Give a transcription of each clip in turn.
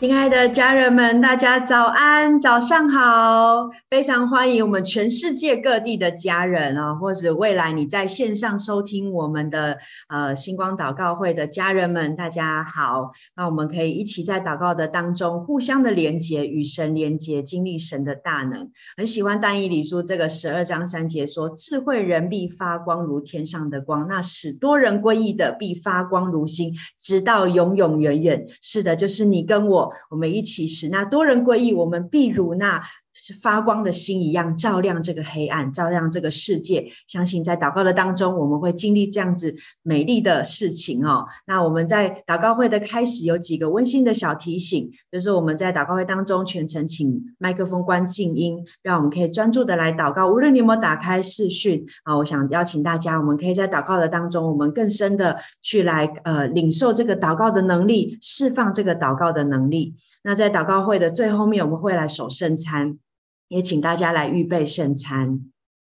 亲爱的家人们，大家早安，早上好！非常欢迎我们全世界各地的家人啊，或者未来你在线上收听我们的呃星光祷告会的家人们，大家好。那我们可以一起在祷告的当中互相的连接，与神连接，经历神的大能。很喜欢但以理书这个十二章三节说：“智慧人必发光如天上的光，那使多人归义的必发光如星，直到永永远远。”是的，就是你跟我。我们一起使那多人归义，我们必如那。是发光的星一样，照亮这个黑暗，照亮这个世界。相信在祷告的当中，我们会经历这样子美丽的事情哦。那我们在祷告会的开始有几个温馨的小提醒，就是我们在祷告会当中全程请麦克风关静音，让我们可以专注的来祷告。无论你有没有打开视讯啊，我想邀请大家，我们可以在祷告的当中，我们更深的去来呃领受这个祷告的能力，释放这个祷告的能力。那在祷告会的最后面，我们会来守圣餐。也请大家来预备圣餐。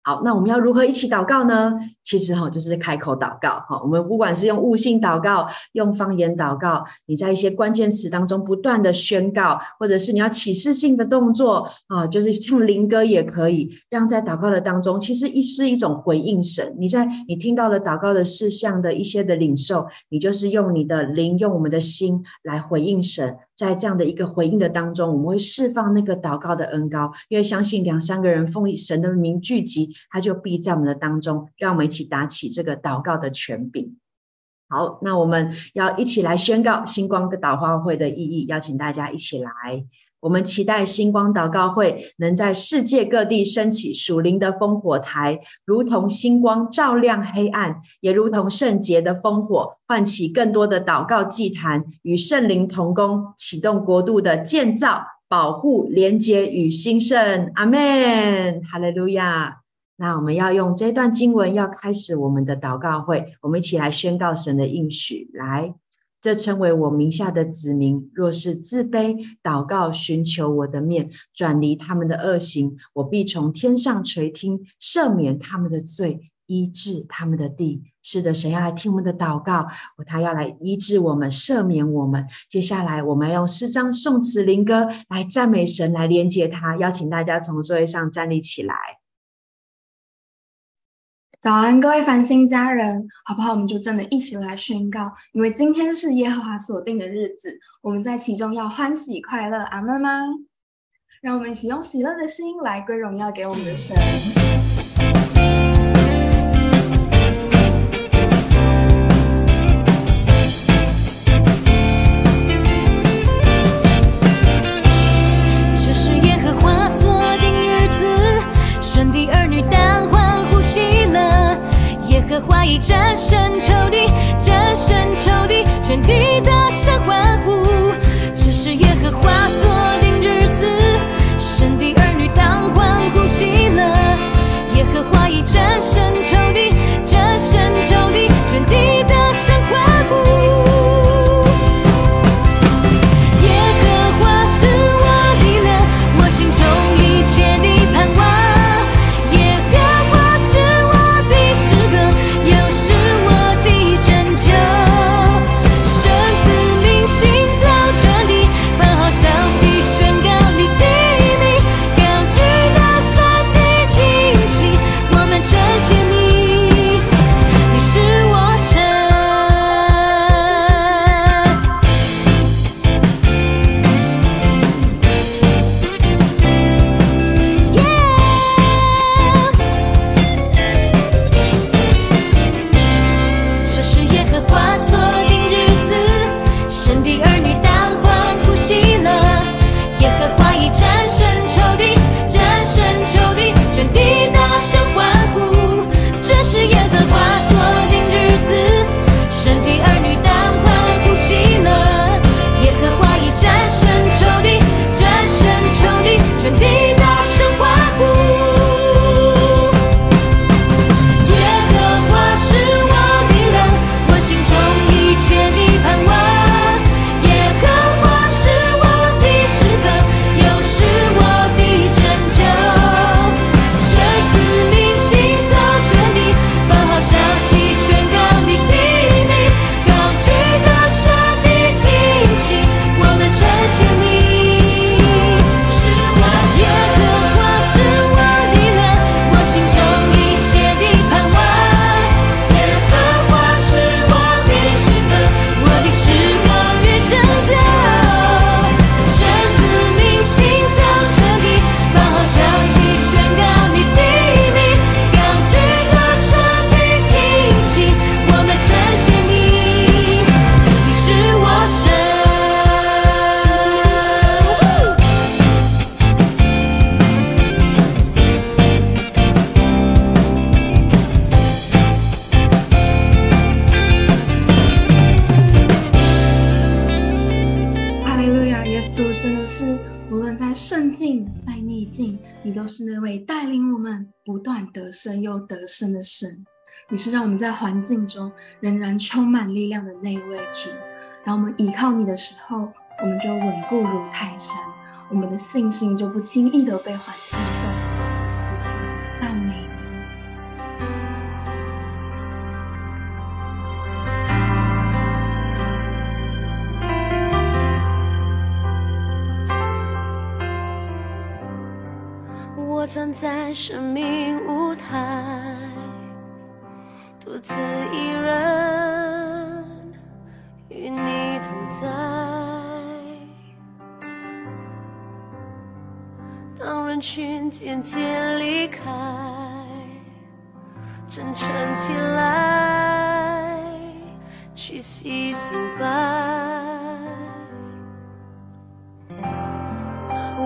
好，那我们要如何一起祷告呢？其实哈，就是开口祷告哈。我们不管是用悟性祷告，用方言祷告，你在一些关键词当中不断的宣告，或者是你要启示性的动作啊，就是唱灵歌也可以，让在祷告的当中，其实一是一种回应神。你在你听到了祷告的事项的一些的领受，你就是用你的灵，用我们的心来回应神。在这样的一个回应的当中，我们会释放那个祷告的恩膏，因为相信两三个人奉神的名聚集，他就必在我们的当中。让我们一起起打起这个祷告的权柄。好，那我们要一起来宣告星光的祷告会的意义，邀请大家一起来。我们期待星光祷告会能在世界各地升起属灵的烽火台，如同星光照亮黑暗，也如同圣洁的烽火唤起更多的祷告祭坛，与圣灵同工，启动国度的建造、保护、连结与兴盛。阿门，哈利路亚。那我们要用这段经文，要开始我们的祷告会，我们一起来宣告神的应许，来。这称为我名下的子民，若是自卑祷告，寻求我的面，转离他们的恶行，我必从天上垂听，赦免他们的罪，医治他们的地。是的，神要来听我们的祷告，他要来医治我们，赦免我们。接下来，我们用诗章、颂词、灵歌来赞美神，来连接他。邀请大家从座位上站立起来。早安，各位繁星家人，好不好？我们就真的一起来宣告，因为今天是耶和华所定的日子，我们在其中要欢喜快乐，阿门吗？让我们一起用喜乐的心来归荣耀给我们的神。华已战胜仇敌，战胜仇敌，全体大声欢呼。这是耶和华所定日子，神的儿女当欢呼喜乐。耶和华已战胜都是那位带领我们不断得胜又得胜的神。你是让我们在环境中仍然充满力量的那位主。当我们依靠你的时候，我们就稳固如泰山，我们的信心就不轻易的被环境站在生命舞台，独自一人与你同在。当人群渐渐离开，真诚起来，屈膝敬拜。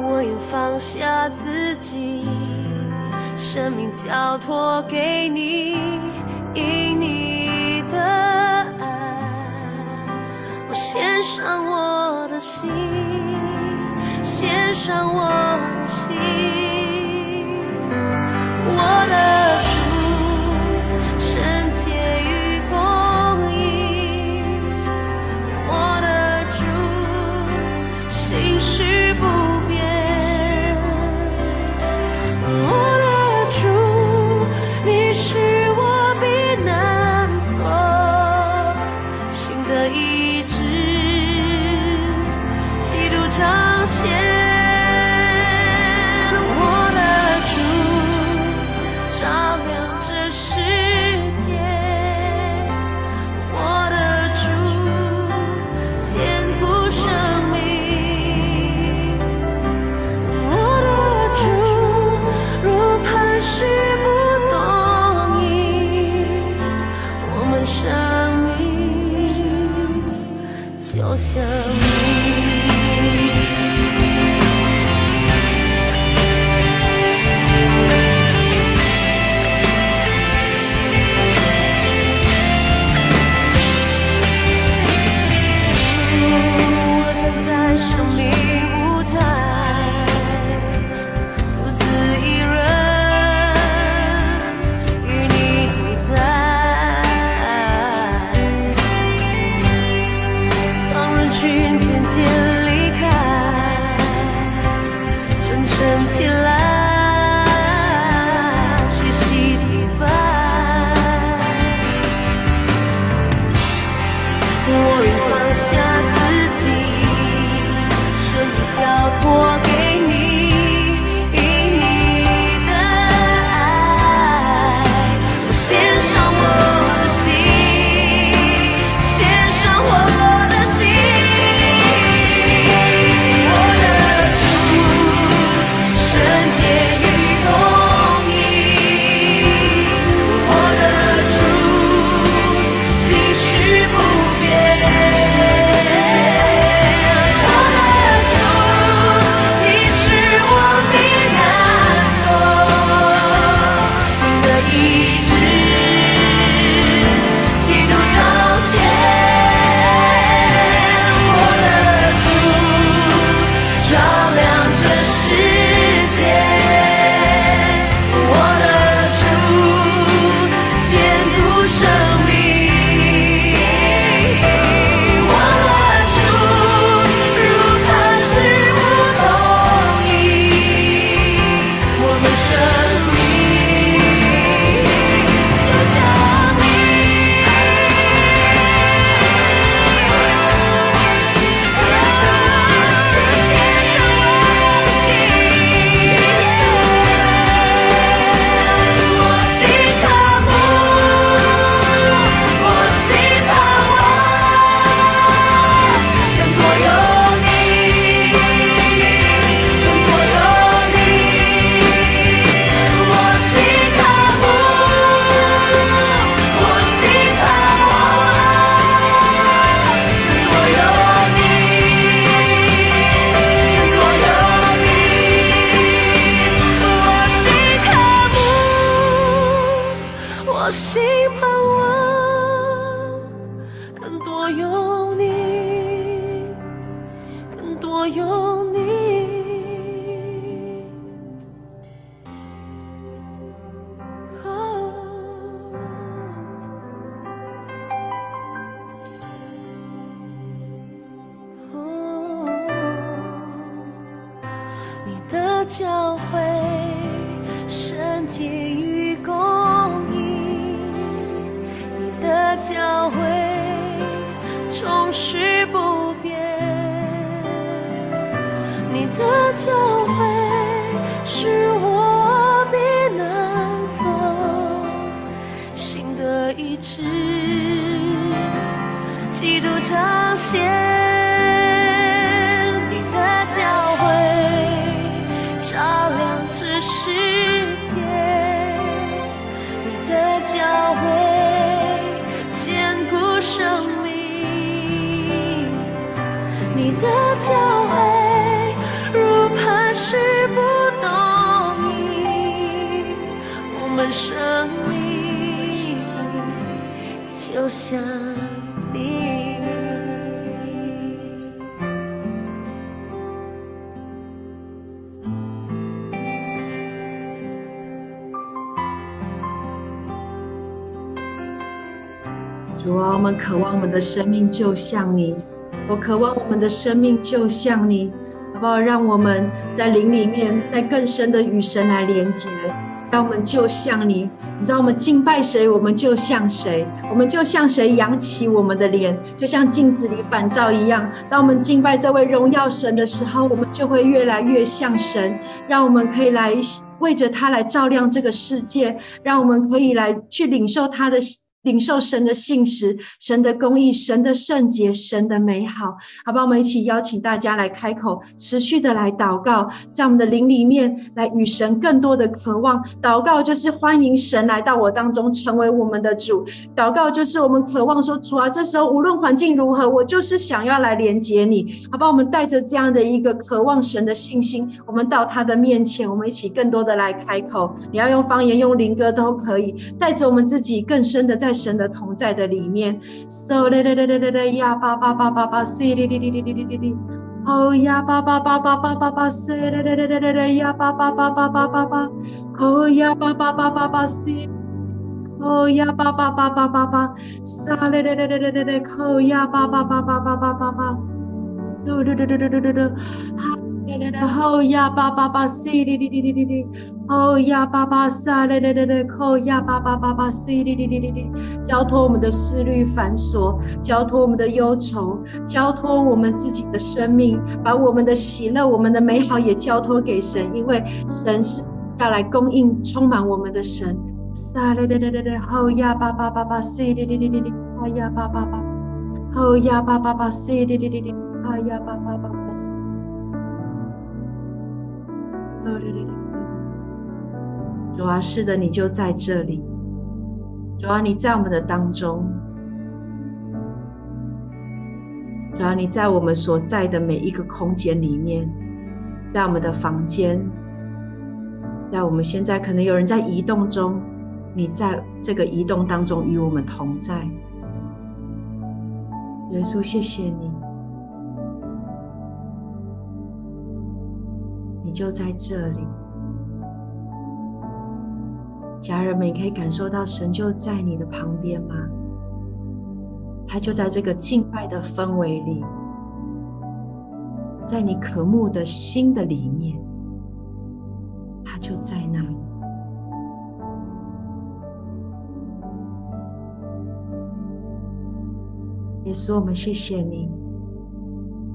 我愿放下自己，生命交托给你，因你的爱，我献上我的心，献上我的心。我的这一。的教会总是不变，你的教会是我避难所，心的一直，基督彰显。想你。主啊，我们渴望我们的生命就像你，我渴望我们的生命就像你，好不好？让我们在灵里面，在更深的与神来连接，让我们就像你。你知道我们敬拜谁，我们就像谁，我们就像谁扬起我们的脸，就像镜子里反照一样。当我们敬拜这位荣耀神的时候，我们就会越来越像神。让我们可以来为着他来照亮这个世界，让我们可以来去领受他的。领受神的信实、神的公义、神的圣洁、神的美好，好不好？我们一起邀请大家来开口，持续的来祷告，在我们的灵里面来与神更多的渴望。祷告就是欢迎神来到我当中，成为我们的主。祷告就是我们渴望说，主啊，这时候无论环境如何，我就是想要来连接你，好不好？我们带着这样的一个渴望神的信心，我们到他的面前，我们一起更多的来开口。你要用方言、用灵歌都可以，带着我们自己更深的在。神的同在的里面，so 嘞嘞嘞嘞嘞嘞呀吧吧吧吧吧，c 哩哩哩哩哩哩哩。哩，哦呀吧吧吧吧吧吧吧，c 嘞嘞嘞嘞嘞嘞呀吧吧吧吧吧吧吧，哦呀吧吧吧吧吧，c，哦呀吧吧吧吧吧吧，sa 嘞嘞嘞嘞嘞嘞嘞，哦呀吧吧吧吧吧吧吧吧，so 嘞嘞嘞嘞嘞嘞嘞，哈嘞嘞嘞，哦呀吧吧吧，c 哩哩哩哩哩哩。哦呀，巴巴撒嘞嘞嘞嘞，哦呀，巴巴巴巴西哩哩哩哩哩，交托我们的思虑繁琐，交托我们的忧愁，交托我们自己的生命，把我们的喜乐、我们的美好也交托给神，因为神是要来供应、充满我们的神。撒嘞嘞嘞嘞嘞，哦呀，巴巴巴巴西哩哩哩哩哩，哦呀，巴巴巴，哦呀，巴巴巴西哩哩哩哩，哦呀，巴巴巴巴西，哦哩哩哩。主啊，是的，你就在这里。主啊，你在我们的当中。主啊，你在我们所在的每一个空间里面，在我们的房间，在我们现在可能有人在移动中，你在这个移动当中与我们同在。耶稣，谢谢你，你就在这里。家人们，你可以感受到神就在你的旁边吗？他就在这个敬拜的氛围里，在你渴慕的心的里面，他就在那里。耶稣，我们谢谢你。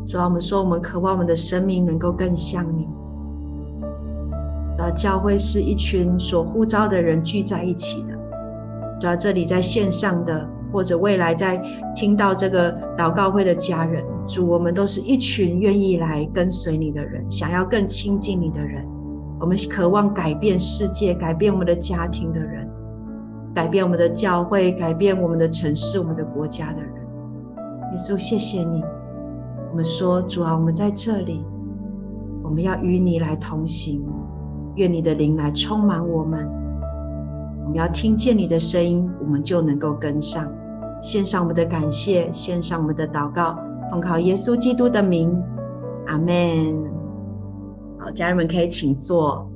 主啊，我们说，我们渴望我们的生命能够更像你。呃，教会是一群所呼召的人聚在一起的。主要这里在线上的，或者未来在听到这个祷告会的家人，主，我们都是一群愿意来跟随你的人，想要更亲近你的人。我们渴望改变世界，改变我们的家庭的人，改变我们的教会，改变我们的城市、我们的国家的人。耶稣，谢谢你。我们说，主啊，我们在这里，我们要与你来同行。愿你的灵来充满我们，我们要听见你的声音，我们就能够跟上。献上我们的感谢，献上我们的祷告，奉靠耶稣基督的名，阿门。好，家人们可以请坐。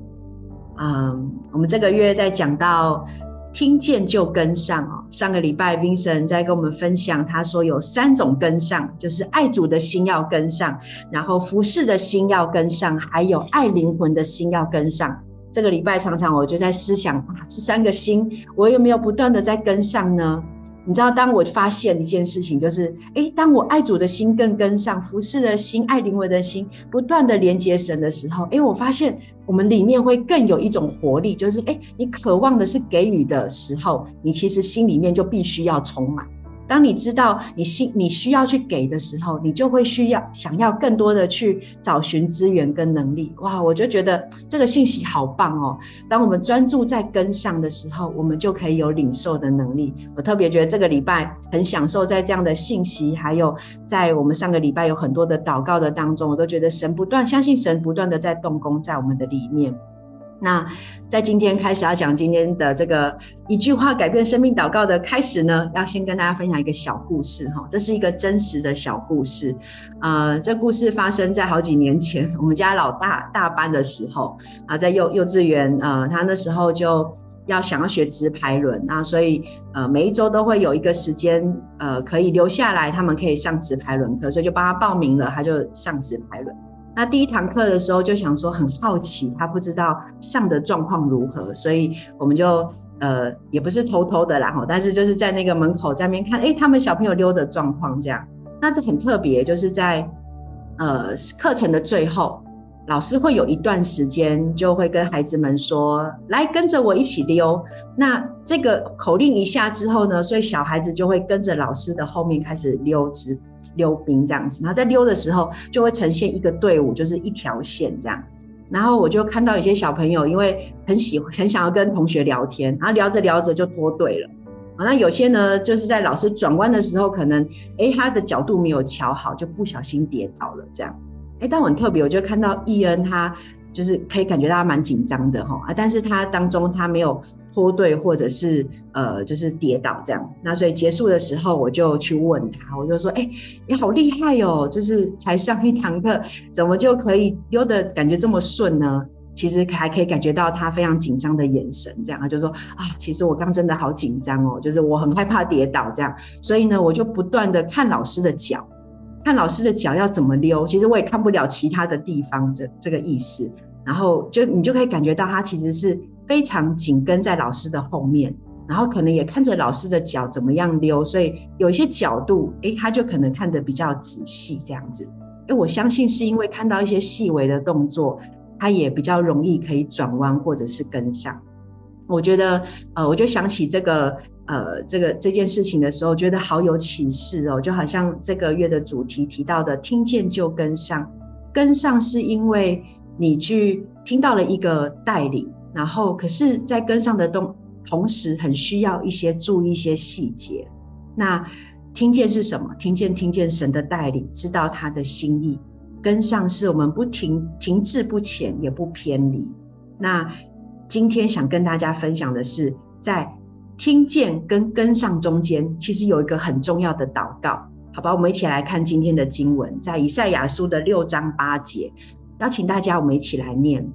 嗯，我们这个月在讲到听见就跟上哦。上个礼拜冰神在跟我们分享，他说有三种跟上，就是爱主的心要跟上，然后服侍的心要跟上，还有爱灵魂的心要跟上。这个礼拜常常我就在思想啊，这三个心我有没有不断的在跟上呢？你知道，当我发现一件事情，就是，诶，当我爱主的心更跟上，服侍的心，爱灵魂的心，不断的连接神的时候，诶，我发现我们里面会更有一种活力，就是，诶，你渴望的是给予的时候，你其实心里面就必须要充满。当你知道你心你需要去给的时候，你就会需要想要更多的去找寻资源跟能力。哇，我就觉得这个信息好棒哦！当我们专注在跟上的时候，我们就可以有领受的能力。我特别觉得这个礼拜很享受在这样的信息，还有在我们上个礼拜有很多的祷告的当中，我都觉得神不断相信神不断的在动工在我们的里面。那在今天开始要讲今天的这个一句话改变生命祷告的开始呢，要先跟大家分享一个小故事哈，这是一个真实的小故事，呃，这故事发生在好几年前，我们家老大大班的时候啊，在幼幼稚园，呃，他那时候就要想要学直排轮，那所以呃每一周都会有一个时间，呃，可以留下来，他们可以上直排轮课，所以就帮他报名了，他就上直排轮。那第一堂课的时候就想说很好奇，他不知道上的状况如何，所以我们就呃也不是偷偷的啦哈，但是就是在那个门口在那边看，哎，他们小朋友溜的状况这样。那这很特别，就是在呃课程的最后，老师会有一段时间就会跟孩子们说，来跟着我一起溜。那这个口令一下之后呢，所以小孩子就会跟着老师的后面开始溜直。溜冰这样子，然后在溜的时候就会呈现一个队伍，就是一条线这样。然后我就看到有些小朋友，因为很喜欢，很想要跟同学聊天，然后聊着聊着就脱队了。那有些呢，就是在老师转弯的时候，可能诶他的角度没有乔好，就不小心跌倒了这样。诶但我很特别，我就看到易恩他就是可以感觉到他蛮紧张的哈啊，但是他当中他没有。拖队或者是呃，就是跌倒这样，那所以结束的时候，我就去问他，我就说：“哎、你好厉害哦，就是才上一堂课，怎么就可以溜的感觉这么顺呢？”其实还可以感觉到他非常紧张的眼神，这样他就说：“啊，其实我刚真的好紧张哦，就是我很害怕跌倒这样，所以呢，我就不断的看老师的脚，看老师的脚要怎么溜。其实我也看不了其他的地方，这这个意思。然后就你就可以感觉到他其实是。”非常紧跟在老师的后面，然后可能也看着老师的脚怎么样溜，所以有一些角度，诶，他就可能看得比较仔细这样子。诶，我相信是因为看到一些细微的动作，他也比较容易可以转弯或者是跟上。我觉得，呃，我就想起这个，呃，这个这件事情的时候，觉得好有启示哦，就好像这个月的主题提到的，听见就跟上，跟上是因为你去听到了一个带领。然后，可是，在跟上的同同时，很需要一些注意一些细节。那听见是什么？听见，听见神的带领，知道他的心意。跟上是我们不停停滞不前，也不偏离。那今天想跟大家分享的是，在听见跟跟上中间，其实有一个很重要的祷告。好吧，我们一起来看今天的经文，在以赛亚书的六章八节，邀请大家我们一起来念。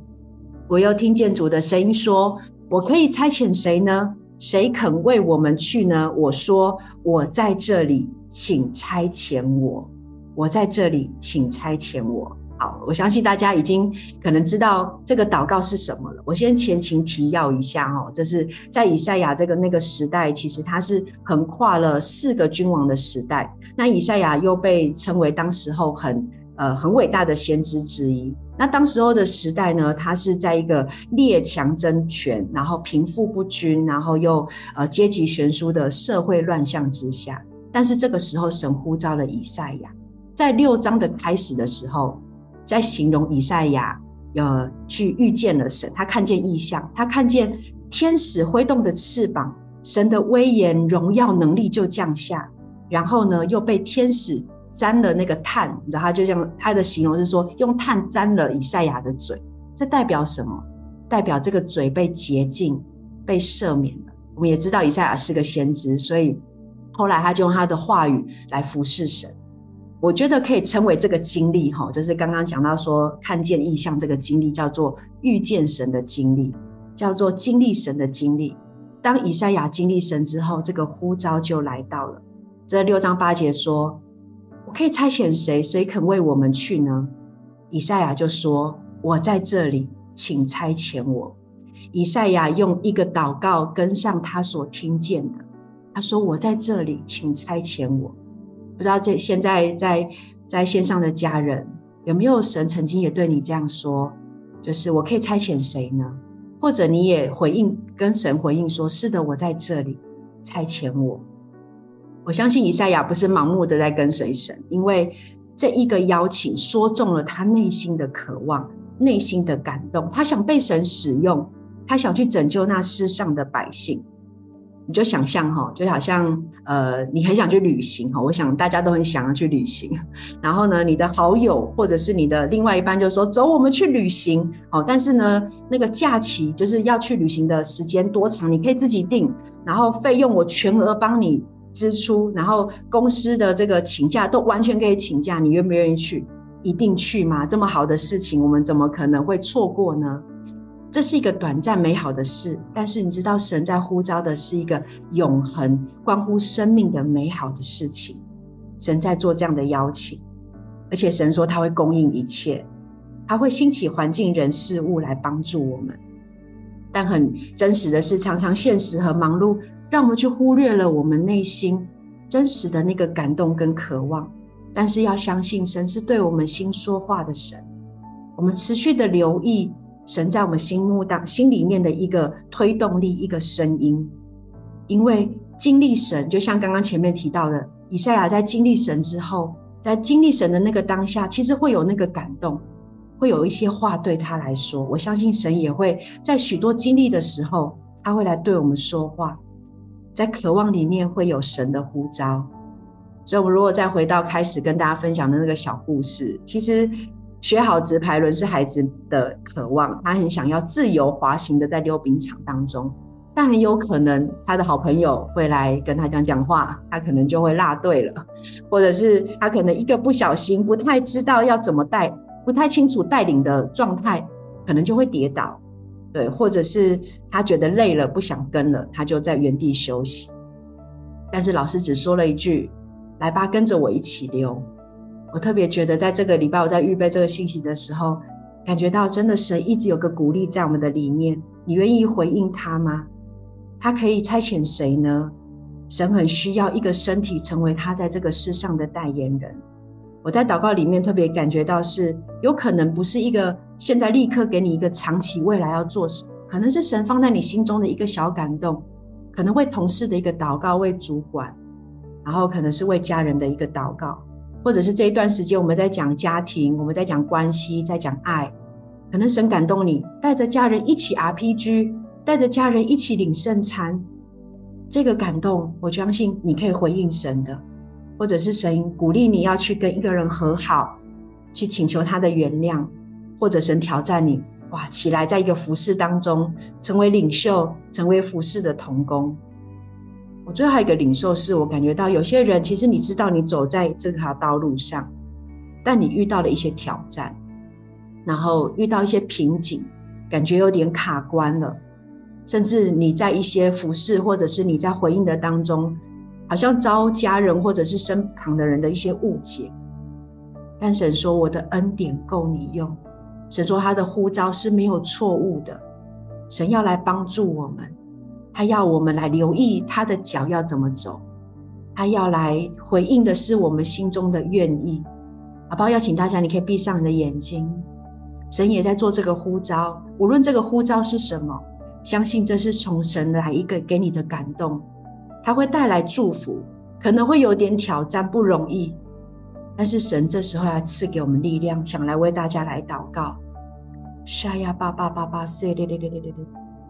我又听见主的声音说：“我可以差遣谁呢？谁肯为我们去呢？”我说：“我在这里，请差遣我。我在这里，请差遣我。”好，我相信大家已经可能知道这个祷告是什么了。我先前情提要一下哦，就是在以赛亚这个那个时代，其实它是横跨了四个君王的时代。那以赛亚又被称为当时候很呃很伟大的先知之一。那当时候的时代呢，他是在一个列强争权，然后贫富不均，然后又呃阶级悬殊的社会乱象之下。但是这个时候，神呼召了以赛亚，在六章的开始的时候，在形容以赛亚呃去遇见了神，他看见异象，他看见天使挥动的翅膀，神的威严、荣耀、能力就降下，然后呢又被天使。沾了那个炭，然后就像他的形容是说，用炭沾了以赛亚的嘴，这代表什么？代表这个嘴被洁净、被赦免了。我们也知道以赛亚是个先知，所以后来他就用他的话语来服侍神。我觉得可以称为这个经历哈，就是刚刚讲到说看见异象这个经历叫做遇见神的经历，叫做经历神的经历。当以赛亚经历神之后，这个呼召就来到了。这六章八节说：“我可以差遣谁？谁肯为我们去呢？”以赛亚就说：“我在这里，请差遣我。”以赛亚用一个祷告跟上他所听见的，他说：“我在这里，请差遣我。”不知道这现在在在线上的家人有没有神曾经也对你这样说，就是我可以差遣谁呢？或者你也回应跟神回应说：是的，我在这里，差遣我。我相信以赛亚不是盲目的在跟随神，因为这一个邀请说中了他内心的渴望、内心的感动，他想被神使用，他想去拯救那世上的百姓。你就想象哈，就好像呃，你很想去旅行哈。我想大家都很想要去旅行。然后呢，你的好友或者是你的另外一半就说：“走，我们去旅行。”哦，但是呢，那个假期就是要去旅行的时间多长，你可以自己定。然后费用我全额帮你支出。然后公司的这个请假都完全可以请假，你愿不愿意去？一定去吗？这么好的事情，我们怎么可能会错过呢？这是一个短暂美好的事，但是你知道，神在呼召的是一个永恒、关乎生命的美好的事情。神在做这样的邀请，而且神说他会供应一切，他会兴起环境、人、事物来帮助我们。但很真实的是，常常现实和忙碌让我们去忽略了我们内心真实的那个感动跟渴望。但是要相信，神是对我们心说话的神。我们持续的留意。神在我们心目当心里面的一个推动力，一个声音，因为经历神，就像刚刚前面提到的，以赛亚在经历神之后，在经历神的那个当下，其实会有那个感动，会有一些话对他来说。我相信神也会在许多经历的时候，他会来对我们说话，在渴望里面会有神的呼召。所以，我们如果再回到开始跟大家分享的那个小故事，其实。学好直排轮是孩子的渴望，他很想要自由滑行的在溜冰场当中，但很有可能他的好朋友会来跟他讲讲话，他可能就会落队了，或者是他可能一个不小心，不太知道要怎么带，不太清楚带领的状态，可能就会跌倒，对，或者是他觉得累了不想跟了，他就在原地休息。但是老师只说了一句：“来吧，跟着我一起溜。”我特别觉得，在这个礼拜我在预备这个信息的时候，感觉到真的神一直有个鼓励在我们的里面。你愿意回应他吗？他可以差遣谁呢？神很需要一个身体成为他在这个世上的代言人。我在祷告里面特别感觉到是，有可能不是一个现在立刻给你一个长期未来要做什么，可能是神放在你心中的一个小感动，可能为同事的一个祷告，为主管，然后可能是为家人的一个祷告。或者是这一段时间我们在讲家庭，我们在讲关系，在讲爱，可能神感动你，带着家人一起 RPG，带着家人一起领圣餐，这个感动，我相信你可以回应神的，或者是神鼓励你要去跟一个人和好，去请求他的原谅，或者神挑战你，哇，起来在一个服事当中成为领袖，成为服事的童工。我最后还有一个领受是，我感觉到有些人，其实你知道你走在这条道路上，但你遇到了一些挑战，然后遇到一些瓶颈，感觉有点卡关了，甚至你在一些服饰或者是你在回应的当中，好像遭家人或者是身旁的人的一些误解。但神说：“我的恩典够你用。”神说：“他的呼召是没有错误的。”神要来帮助我们。他要我们来留意他的脚要怎么走，他要来回应的是我们心中的愿意，好不好？邀请大家，你可以闭上你的眼睛。神也在做这个呼召，无论这个呼召是什么，相信这是从神来一个给你的感动，他会带来祝福，可能会有点挑战，不容易，但是神这时候要赐给我们力量，想来为大家来祷告。沙呀巴巴巴巴塞列列列列列。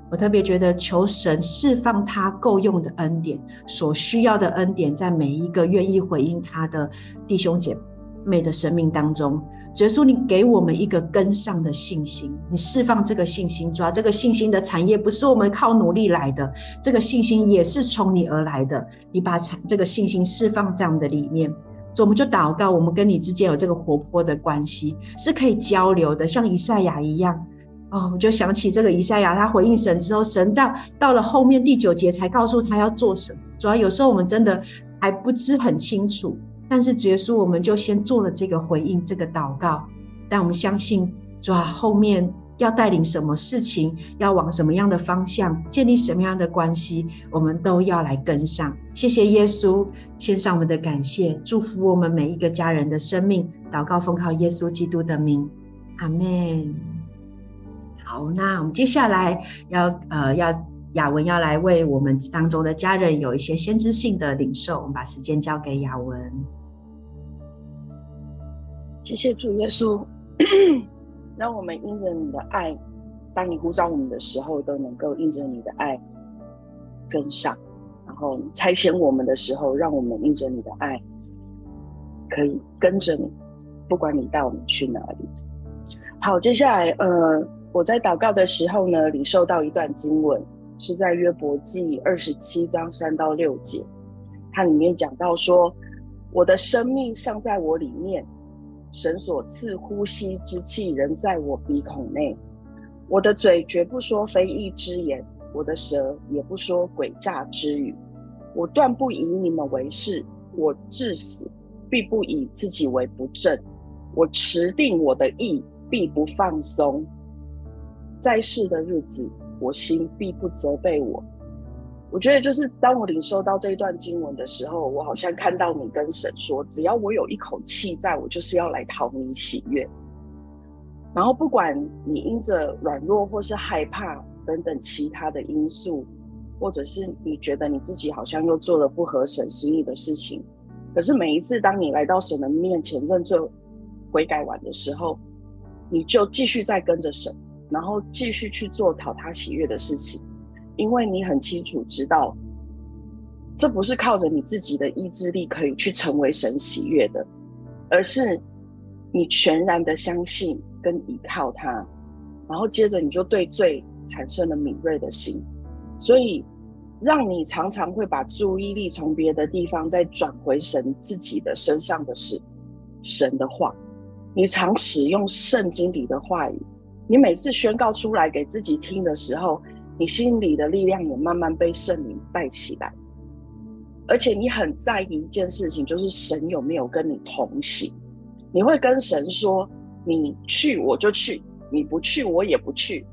我特别觉得，求神释放他够用的恩典，所需要的恩典，在每一个愿意回应他的弟兄姐妹的生命当中。耶稣，你给我们一个跟上的信心，你释放这个信心，抓这个信心的产业，不是我们靠努力来的，这个信心也是从你而来的。你把产这个信心释放在我们的里面，所以我们就祷告，我们跟你之间有这个活泼的关系，是可以交流的，像以赛亚一样。哦，我就想起这个以赛亚，他回应神之后，神到到了后面第九节才告诉他要做什么。主要有时候我们真的还不知很清楚，但是耶稣我们就先做了这个回应，这个祷告。但我们相信，主要后面要带领什么事情，要往什么样的方向，建立什么样的关系，我们都要来跟上。谢谢耶稣，献上我们的感谢，祝福我们每一个家人的生命。祷告奉靠耶稣基督的名，阿门。好，那我们接下来要呃要雅文要来为我们当中的家人有一些先知性的领受，我们把时间交给雅文。谢谢主耶稣，让我们因着你的爱，当你呼召我们的时候，都能够因着你的爱跟上；然后差遣我们的时候，让我们因着你的爱可以跟着你，不管你带我们去哪里。好，接下来呃。我在祷告的时候呢，领受到一段经文，是在约伯记二十七章三到六节。它里面讲到说：“我的生命尚在我里面，神所赐呼吸之气仍在我鼻孔内。我的嘴绝不说非义之言，我的舌也不说诡诈之语。我断不以你们为是，我至死必不以自己为不正。我持定我的意，必不放松。”在世的日子，我心必不责备我。我觉得，就是当我领受到这一段经文的时候，我好像看到你跟神说：“只要我有一口气在，我就是要来讨你喜悦。”然后，不管你因着软弱或是害怕等等其他的因素，或者是你觉得你自己好像又做了不合神心意的事情，可是每一次当你来到神的面前认罪悔改完的时候，你就继续在跟着神。然后继续去做讨他喜悦的事情，因为你很清楚知道，这不是靠着你自己的意志力可以去成为神喜悦的，而是你全然的相信跟依靠他，然后接着你就对罪产生了敏锐的心，所以让你常常会把注意力从别的地方再转回神自己的身上的是神的话，你常使用圣经里的话语。你每次宣告出来给自己听的时候，你心里的力量也慢慢被圣灵带起来，而且你很在意一件事情，就是神有没有跟你同行。你会跟神说：“你去我就去，你不去我也不去。”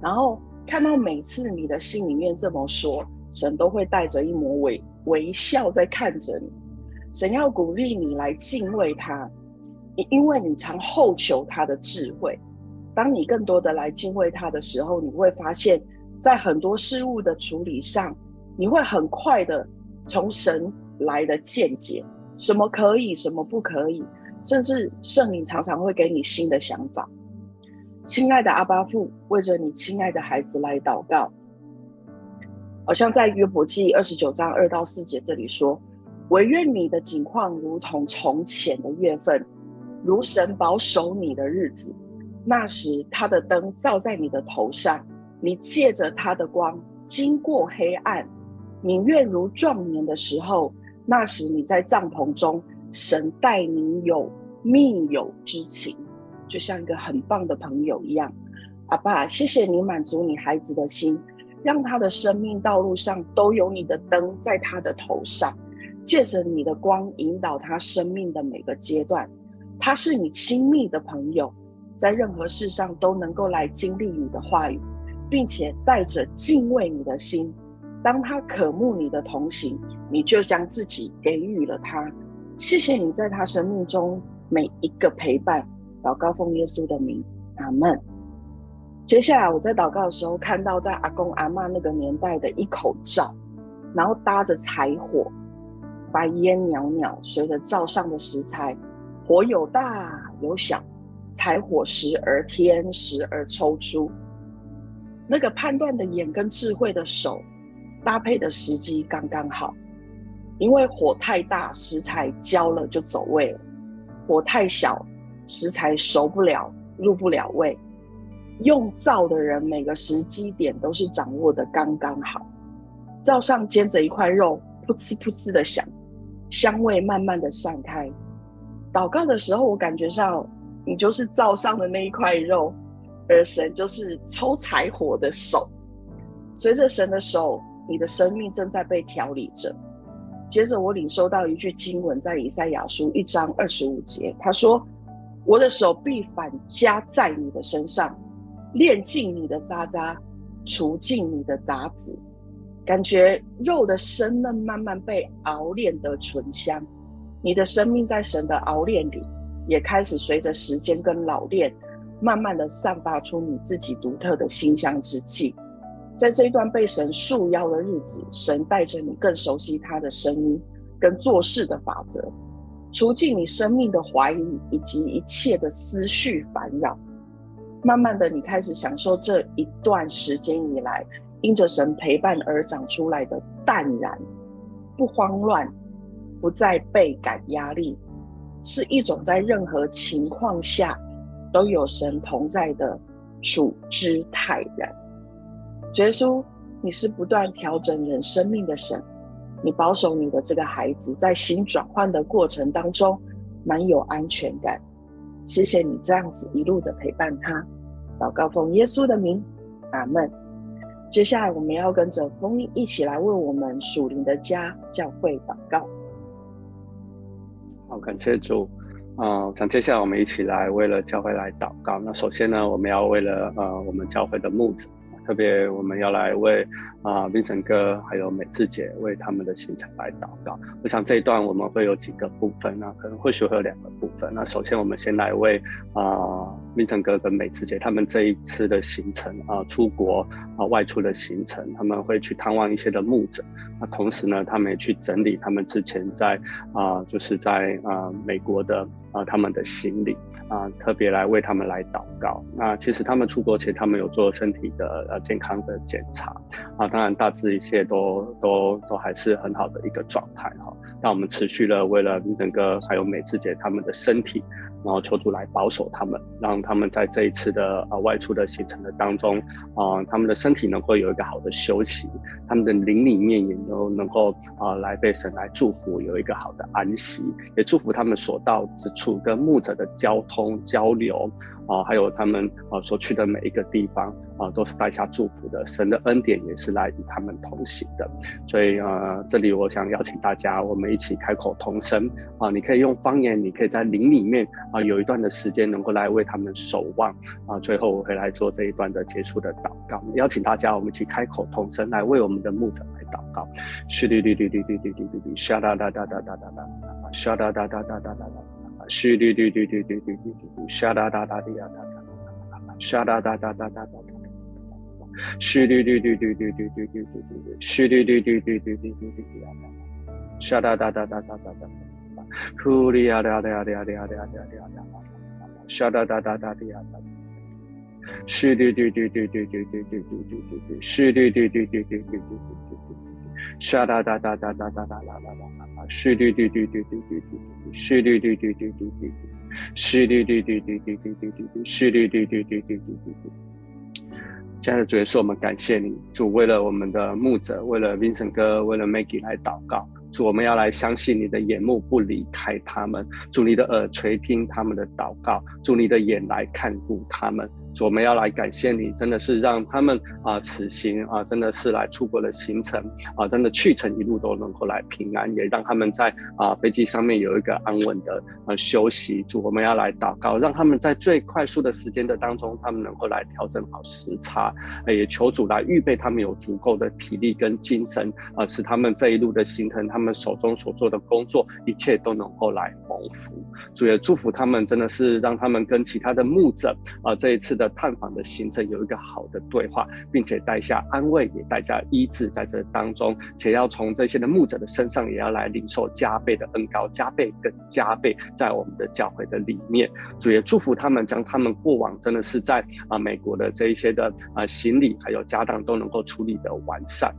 然后看到每次你的心里面这么说，神都会带着一抹微微笑在看着你。神要鼓励你来敬畏他，因为你常后求他的智慧。当你更多的来敬畏他的时候，你会发现，在很多事物的处理上，你会很快的从神来的见解，什么可以，什么不可以，甚至圣灵常常会给你新的想法。亲爱的阿巴父，为着你亲爱的孩子来祷告，好像在约伯记二十九章二到四节这里说：“惟愿你的景况如同从前的月份，如神保守你的日子。”那时，他的灯照在你的头上，你借着他的光经过黑暗。你愿如壮年的时候，那时你在帐篷中，神待你有密友之情，就像一个很棒的朋友一样。阿爸，谢谢你满足你孩子的心，让他的生命道路上都有你的灯在他的头上，借着你的光引导他生命的每个阶段。他是你亲密的朋友。在任何事上都能够来经历你的话语，并且带着敬畏你的心。当他渴慕你的同行，你就将自己给予了他。谢谢你在他生命中每一个陪伴。祷告奉耶稣的名，阿门。接下来我在祷告的时候，看到在阿公阿嬷那个年代的一口灶，然后搭着柴火，白烟袅袅，随着灶上的食材，火有大有小。柴火时而添，时而抽出，那个判断的眼跟智慧的手，搭配的时机刚刚好。因为火太大，食材焦了就走味了；火太小，食材熟不了，入不了味。用灶的人，每个时机点都是掌握的刚刚好。灶上煎着一块肉，噗呲噗呲的响，香味慢慢的散开，祷告的时候，我感觉上你就是灶上的那一块肉，而神就是抽柴火的手。随着神的手，你的生命正在被调理着。接着，我领受到一句经文，在以赛亚书一章二十五节，他说：“我的手必反加在你的身上，炼尽你的渣渣，除尽你的杂质。”感觉肉的生嫩慢慢被熬炼得醇香，你的生命在神的熬炼里，也开始随着时间跟老练，慢慢的散发出你自己独特的馨香之气。在这一段被神束腰的日子，神带着你更熟悉他的声音跟做事的法则，除尽你生命的怀疑以及一切的思绪烦扰。慢慢的，你开始享受这一段时间以来。因着神陪伴而长出来的淡然，不慌乱，不再倍感压力，是一种在任何情况下都有神同在的处之泰然。耶稣，你是不断调整人生命的神，你保守你的这个孩子在心转换的过程当中蛮有安全感。谢谢你这样子一路的陪伴他。祷告奉耶稣的名，阿门。接下来，我们要跟着蜂蜜一起来为我们属灵的家教会祷告。好，感谢主。啊、呃，想接下来我们一起来为了教会来祷告。那首先呢，我们要为了呃我们教会的牧者，特别我们要来为。啊明成哥还有美智姐为他们的行程来祷告。我想这一段我们会有几个部分，那可能或许会有两个部分。那首先我们先来为啊明成哥跟美智姐他们这一次的行程啊，出国啊外出的行程，他们会去探望一些的牧者。那同时呢，他们也去整理他们之前在啊，就是在啊美国的啊他们的行李啊，特别来为他们来祷告。那其实他们出国前，他们有做身体的呃健康的检查啊。当然，大致一切都都都还是很好的一个状态哈。那我们持续了为了整个还有美智姐他们的身体，然后求主来保守他们，让他们在这一次的啊外出的行程的当中啊，他们的身体能够有一个好的休息，他们的灵里面也都能够啊来被神来祝福，有一个好的安息，也祝福他们所到之处跟牧者的交通交流。啊，还有他们啊所去的每一个地方啊，都是带下祝福的。神的恩典也是来与他们同行的。所以呃，这里我想邀请大家，我们一起开口同声啊，你可以用方言，你可以在灵里面啊有一段的时间能够来为他们守望啊。最后我会来做这一段的结束的祷告。邀请大家，我们一起开口同声来为我们的牧者来祷告。嘘哩哩哩哩哩哩哩哩哩，沙哒哒哒哒哒哒哒，沙哒哒哒哒哒哒哒。嘘哩哩哩哩哩哩哩哩，沙哒哒哒哩呀哒哒哒，沙哒哒哒哒哒哒哒，嘘哩哩哩哩哩哩哩哩哩哩，嘘哩哩哩哩哩哩哩哩呀哒，沙哒哒哒哒哒哒哒，呼哩呀哒哒哒哒哒哒哒哒哒，沙哒哒哒哒哩呀哒，嘘哩哩哩哩哩哩哩哩哩哩哩，嘘哩哩哩哩哩哩哩哩哩，沙哒哒哒哒哒哒哒啦啦啦。嘘哩哩哩哩哩哩哩，嘘哩哩哩哩哩哩哩，嘘哩哩哩哩哩哩哩哩，嘘哩哩哩哩哩哩哩哩。亲爱的主耶稣，我们感谢你，主为了我们的牧者，为了 Vincent 哥，为了 Maggie 来祷告。主，我们要来相信你的眼目不离开他们，主你的耳垂听他们的祷告，主你的眼来看顾他们。主我们要来感谢你，真的是让他们啊、此行啊，真的是来出国的行程啊，真的去程一路都能够来平安，也让他们在啊飞机上面有一个安稳的呃休息。主，我们要来祷告，让他们在最快速的时间的当中，他们能够来调整好时差，也求主来预备他们有足够的体力跟精神啊，使他们这一路的行程，他他们手中所做的工作，一切都能够来蒙福。主也祝福他们，真的是让他们跟其他的牧者啊这一次的。探访的行程有一个好的对话，并且带下安慰，也带下医治在这当中，且要从这些的牧者的身上，也要来领受加倍的恩膏，加倍跟加倍在我们的教会的里面。主也祝福他们，将他们过往真的是在啊美国的这一些的啊行李还有家当都能够处理的完善。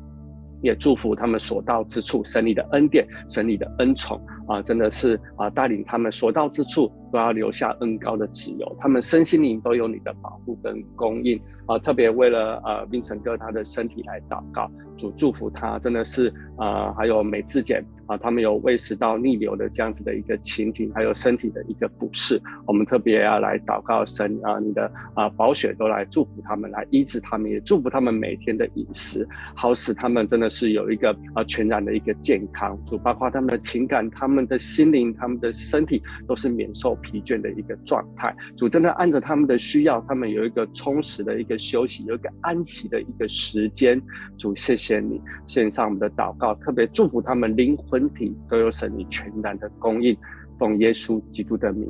也祝福他们所到之处，神你的恩典，神你的恩宠。啊，真的是啊，带领他们所到之处都要留下恩膏的脂油，他们身心灵都有你的保护跟供应啊。特别为了呃冰城哥他的身体来祷告，主祝福他，真的是啊，还有美智姐啊，他们有胃食道逆流的这样子的一个情景，还有身体的一个不适，我们特别要来祷告神啊，你的啊宝血都来祝福他们，来医治他们，也祝福他们每天的饮食，好使他们真的是有一个啊全然的一个健康，主包括他们的情感，他们们的心灵，他们的身体都是免受疲倦的一个状态。主真的按着他们的需要，他们有一个充实的一个休息，有一个安息的一个时间。主，谢谢你，献上我们的祷告，特别祝福他们灵魂体都有神你全然的供应，奉耶稣基督的名，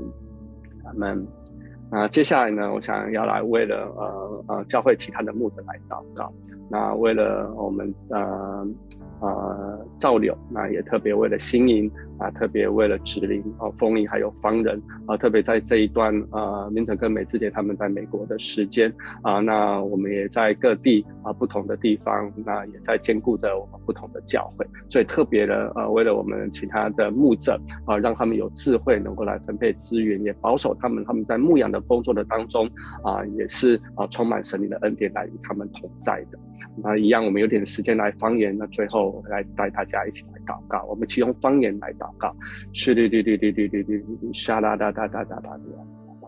阿门。那接下来呢，我想要来为了呃呃教会其他的牧者来祷告。那为了我们呃。呃，赵柳，那也特别为了新营啊，特别为了芷玲啊，丰益还有方人啊，特别在这一段呃，明成跟美智姐他们在美国的时间啊，那我们也在各地啊不同的地方，那也在兼顾着我们不同的教会，所以特别的呃，为了我们其他的牧者啊，让他们有智慧能够来分配资源，也保守他们他们在牧养的工作的当中啊，也是啊充满神灵的恩典来与他们同在的。那一样，我们有点时间来方言。那最后来带大家一起来祷告。我们启用方言来祷告。嘘哩哩哩哩哩哩哩哩，沙哒哒哒哒哒哒哩呀！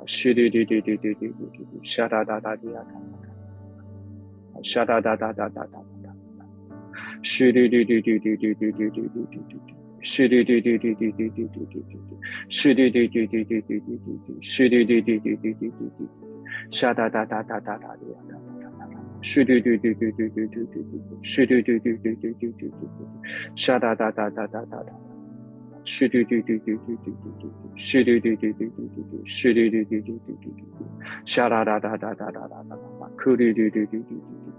嘘哩哩哩哩哩哩哩哩，沙哒哒哒哩呀！沙哒哒哒哒哒哒哒。嘘哩哩哩哩哩哩哩哩哩哩哩哩。嘘哩哩哩哩哩哩哩哩哩哩。嘘哩哩哩哩哩哩哩哩哩。嘘哩哩哩哩哩哩哩哩。沙哒哒哒哒哒哒哩是，对对对对对对对对对对。是，对对对对对对对对对对。沙哒哒哒哒哒哒哒，哒，是对对对对对对对对对，是对对对对对对对，是对对对对对对对对哒哒哒哒哒哒哒哒，噜噜噜噜噜噜噜。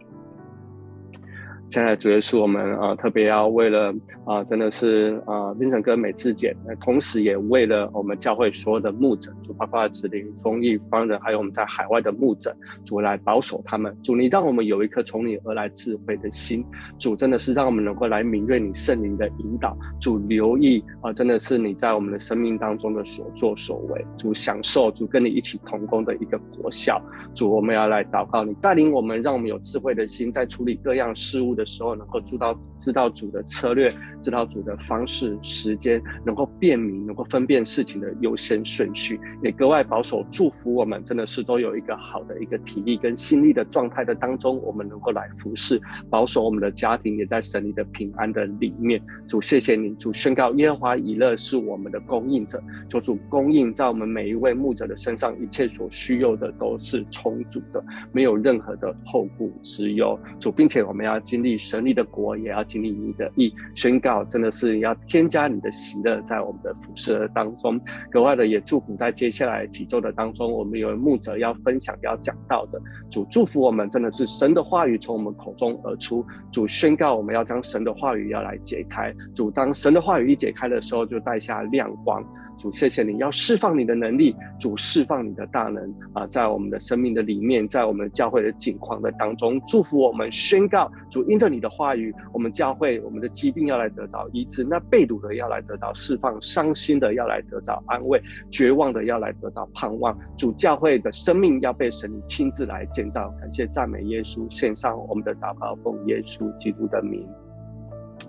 现在主要是我们啊，特别要为了啊，真的是啊，Vincent 哥美智姐，同时也为了我们教会所有的牧者，主包括子林、丰益、方人，还有我们在海外的牧者，主来保守他们。主，你让我们有一颗从你而来智慧的心。主，真的是让我们能够来敏锐你圣灵的引导。主，留意啊，真的是你在我们的生命当中的所作所为。主，享受主跟你一起同工的一个国效。主，我们要来祷告你带领我们，让我们有智慧的心，在处理各样事物的。的时候能够知道知道主的策略，知道主的方式、时间，能够辨明，能够分辨事情的优先顺序，也格外保守祝福我们，真的是都有一个好的一个体力跟心力的状态的当中，我们能够来服侍，保守我们的家庭也在神你的平安的里面。主，谢谢你，主宣告耶和华以勒是我们的供应者，求主供应在我们每一位牧者的身上，一切所需要的都是充足的，没有任何的后顾之忧。主，并且我们要经历。神你的国也要经历你的意，宣告真的是要添加你的喜乐在我们的服事当中，格外的也祝福在接下来几周的当中，我们有牧者要分享要讲到的，主祝福我们真的是神的话语从我们口中而出，主宣告我们要将神的话语要来解开，主当神的话语一解开的时候，就带下亮光。主，谢谢你要释放你的能力，主释放你的大能啊，在我们的生命的里面，在我们教会的境况的当中，祝福我们宣告，主因着你的话语，我们教会我们的疾病要来得到医治，那被堵的要来得到释放，伤心的要来得到安慰，绝望的要来得到盼望。主教会的生命要被神亲自来建造，感谢赞美耶稣，献上我们的祷告，奉耶稣基督的名，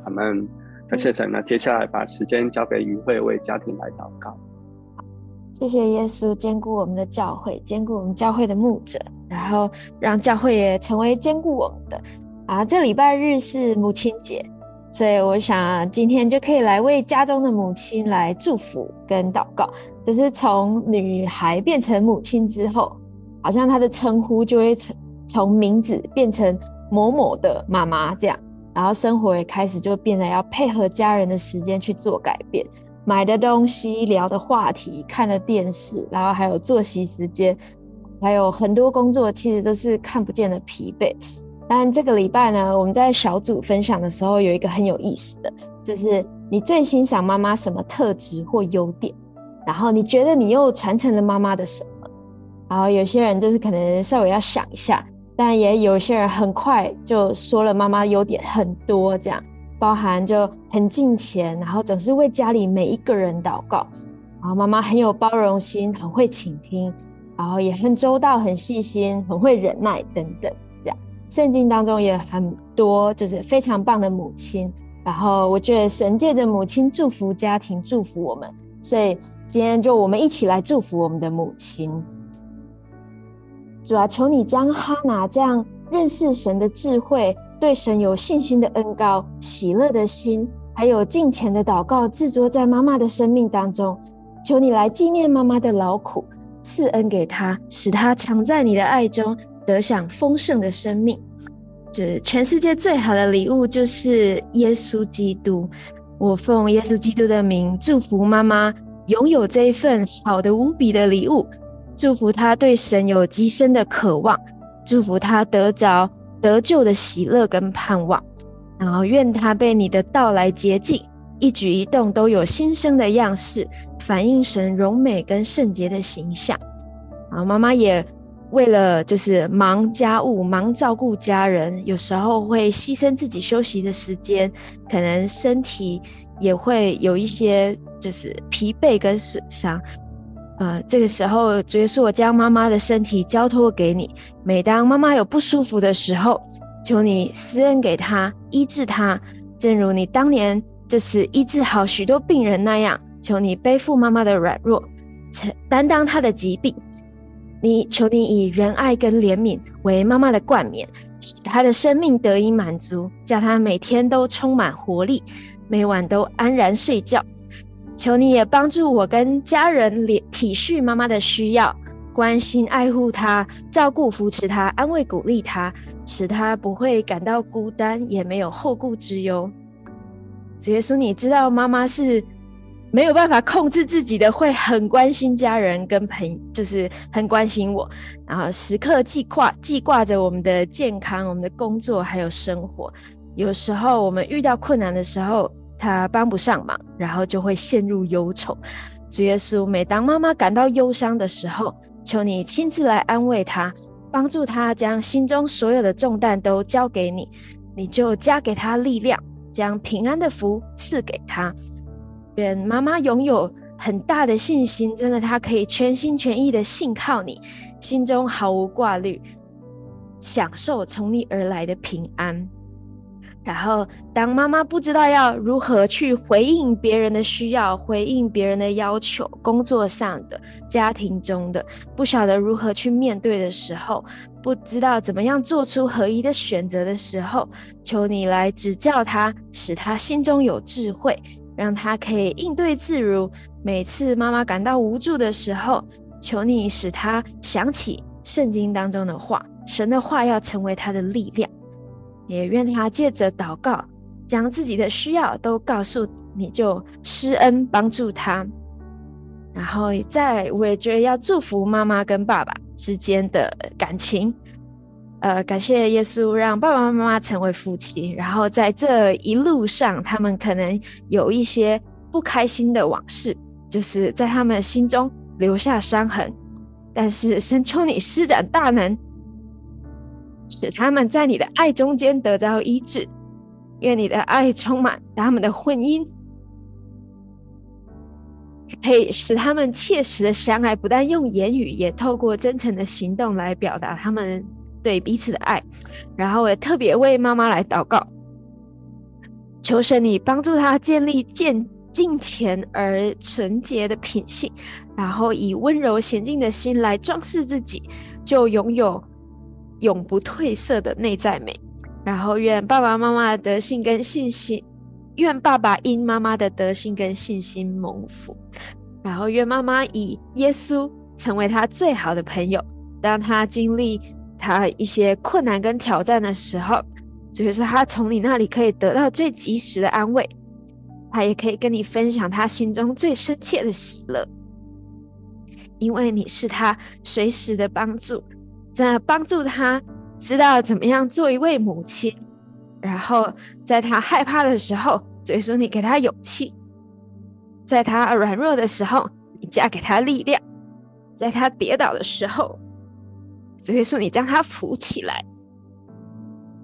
阿门。感谢神，那接下来把时间交给于慧为家庭来祷告。谢谢耶稣兼顾我们的教会，兼顾我们教会的牧者，然后让教会也成为兼顾我们的。啊，这礼拜日是母亲节，所以我想今天就可以来为家中的母亲来祝福跟祷告。就是从女孩变成母亲之后，好像她的称呼就会从从名字变成某某的妈妈这样。然后生活也开始就变得要配合家人的时间去做改变，买的东西、聊的话题、看的电视，然后还有作息时间，还有很多工作，其实都是看不见的疲惫。但这个礼拜呢，我们在小组分享的时候，有一个很有意思的，就是你最欣赏妈妈什么特质或优点，然后你觉得你又传承了妈妈的什么？然后有些人就是可能稍微要想一下。但也有些人很快就说了妈妈优点很多，这样包含就很敬虔，然后总是为家里每一个人祷告。然后妈妈很有包容心，很会倾听，然后也很周到、很细心、很会忍耐等等。这样，圣经当中也很多就是非常棒的母亲。然后我觉得神借着母亲祝福家庭，祝福我们。所以今天就我们一起来祝福我们的母亲。主啊，求你将哈拿这样认识神的智慧、对神有信心的恩膏、喜乐的心，还有敬虔的祷告，制作在妈妈的生命当中。求你来纪念妈妈的劳苦，赐恩给她，使她常在你的爱中得享丰盛的生命。就是全世界最好的礼物，就是耶稣基督。我奉耶稣基督的名，祝福妈妈拥有这一份好的无比的礼物，祝福他对神有极深的渴望，祝福他得着得救的喜乐跟盼望。然后愿他被你的道来洁净，一举一动都有新生的样式。反映神荣美跟圣洁的形象，啊，妈妈也为了就是忙家务、忙照顾家人，有时候会牺牲自己休息的时间，可能身体也会有一些就是疲惫跟损伤。呃，这个时候，主耶稣，我将妈妈的身体交托给你。每当妈妈有不舒服的时候，求你施恩给她，医治她，正如你当年就是医治好许多病人那样。求你背负妈妈的软弱，承担当她的疾病。你求你以仁爱跟怜悯为妈妈的冠冕，使她的生命得以满足，叫她每天都充满活力，每晚都安然睡觉。求你也帮助我跟家人体体恤妈妈的需要，关心爱护她，照顾扶持她，安慰鼓励她，使她不会感到孤单，也没有后顾之忧。主耶稣，你知道妈妈是。没有办法控制自己的，会很关心家人跟朋，就是很关心我，然后时刻记挂记挂着我们的健康、我们的工作还有生活。有时候我们遇到困难的时候，他帮不上忙，然后就会陷入忧愁。主耶稣，每当妈妈感到忧伤的时候，求你亲自来安慰她，帮助她将心中所有的重担都交给你，你就加给她力量，将平安的福赐给她。愿妈妈拥有很大的信心，真的，她可以全心全意的信靠你，心中毫无挂虑，享受从你而来的平安。然后，当妈妈不知道要如何去回应别人的需要，回应别人的要求，工作上的、家庭中的，不晓得如何去面对的时候，不知道怎么样做出合一的选择的时候，求你来指教他，使他心中有智慧。让他可以应对自如。每次妈妈感到无助的时候，求你使他想起圣经当中的话，神的话要成为他的力量。也愿他借着祷告，将自己的需要都告诉你，就施恩帮助他。然后再，我也觉得要祝福妈妈跟爸爸之间的感情。呃，感谢耶稣让爸爸妈妈成为夫妻，然后在这一路上，他们可能有一些不开心的往事，就是在他们心中留下伤痕。但是神求你施展大能，使他们在你的爱中间得到医治。愿你的爱充满他们的婚姻，可以使他们切实的相爱，不但用言语，也透过真诚的行动来表达他们。对彼此的爱，然后我也特别为妈妈来祷告，求神你帮助她建立敬敬虔而纯洁的品性，然后以温柔娴静的心来装饰自己，就拥有永不褪色的内在美。然后愿爸爸妈妈的德性跟信心，愿爸爸因妈妈的德性跟信心蒙福，然后愿妈妈以耶稣成为他最好的朋友，当他经历。他一些困难跟挑战的时候，就是他从你那里可以得到最及时的安慰，他也可以跟你分享他心中最深切的喜乐，因为你是他随时的帮助，在帮助他知道怎么样做一位母亲，然后在他害怕的时候，所以说你给他勇气，在他软弱的时候，你加给他力量，在他跌倒的时候。主耶稣，你将他扶起来。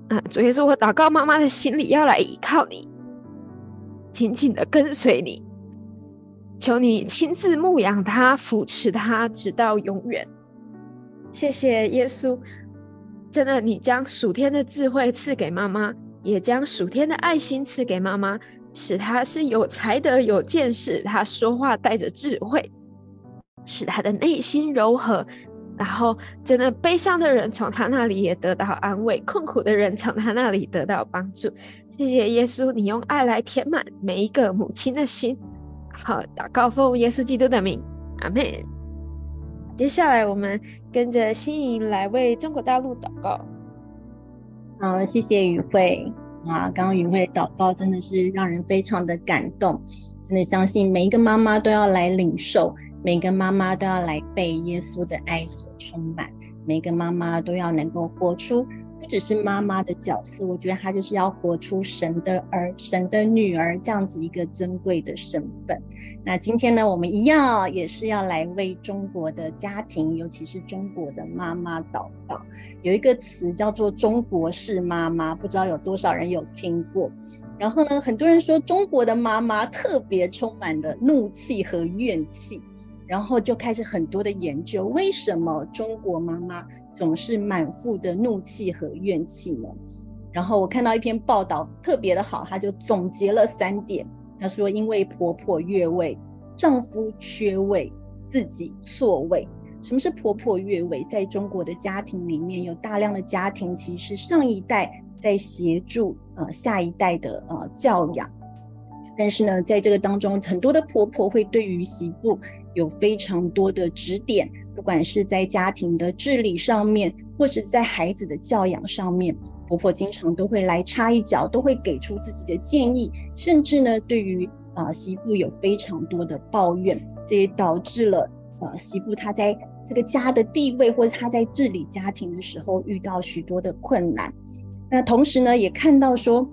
啊，主耶稣，我祷告妈妈的心里要来依靠你，紧紧的跟随你。求你亲自牧养他，扶持他，直到永远。谢谢耶稣，真的，你将属天的智慧赐给妈妈，也将属天的爱心赐给妈妈，使她是有才德、有见识，她说话带着智慧，使她的内心柔和。然后，真的悲伤的人从她那里也得到安慰，困苦的人从她那里得到帮助。谢谢耶稣，你用爱来填满每一个母亲的心。好，祷告奉耶稣基督的名，阿门。接下来，我们跟着心莹来为中国大陆祷告。好，谢谢雨慧啊！刚刚雨慧祷告真的是让人非常的感动，真的相信每一个妈妈都要来领受，每个妈妈都要来被耶稣的爱所充满，每个妈妈都要能够活出。不只是妈妈的角色，我觉得她就是要活出神的儿、神的女儿这样子一个尊贵的身份。那今天呢，我们一样也是要来为中国的家庭，尤其是中国的妈妈祷告。有一个词叫做“中国式妈妈”，不知道有多少人有听过。然后呢，很多人说中国的妈妈特别充满了怒气和怨气，然后就开始很多的研究，为什么中国妈妈总是满腹的怒气和怨气呢？然后我看到一篇报道特别的好，他就总结了三点。他说：“因为婆婆越位，丈夫缺位，自己错位。什么是婆婆越位？在中国的家庭里面，有大量的家庭其实上一代在协助呃下一代的呃教养，但是呢，在这个当中，很多的婆婆会对于媳妇有非常多的指点。”不管是在家庭的治理上面，或是在孩子的教养上面，婆婆经常都会来插一脚，都会给出自己的建议，甚至呢，对于啊、媳妇有非常多的抱怨，这也导致了呃媳妇她在这个家的地位，或者她在治理家庭的时候遇到许多的困难。那同时呢，也看到说，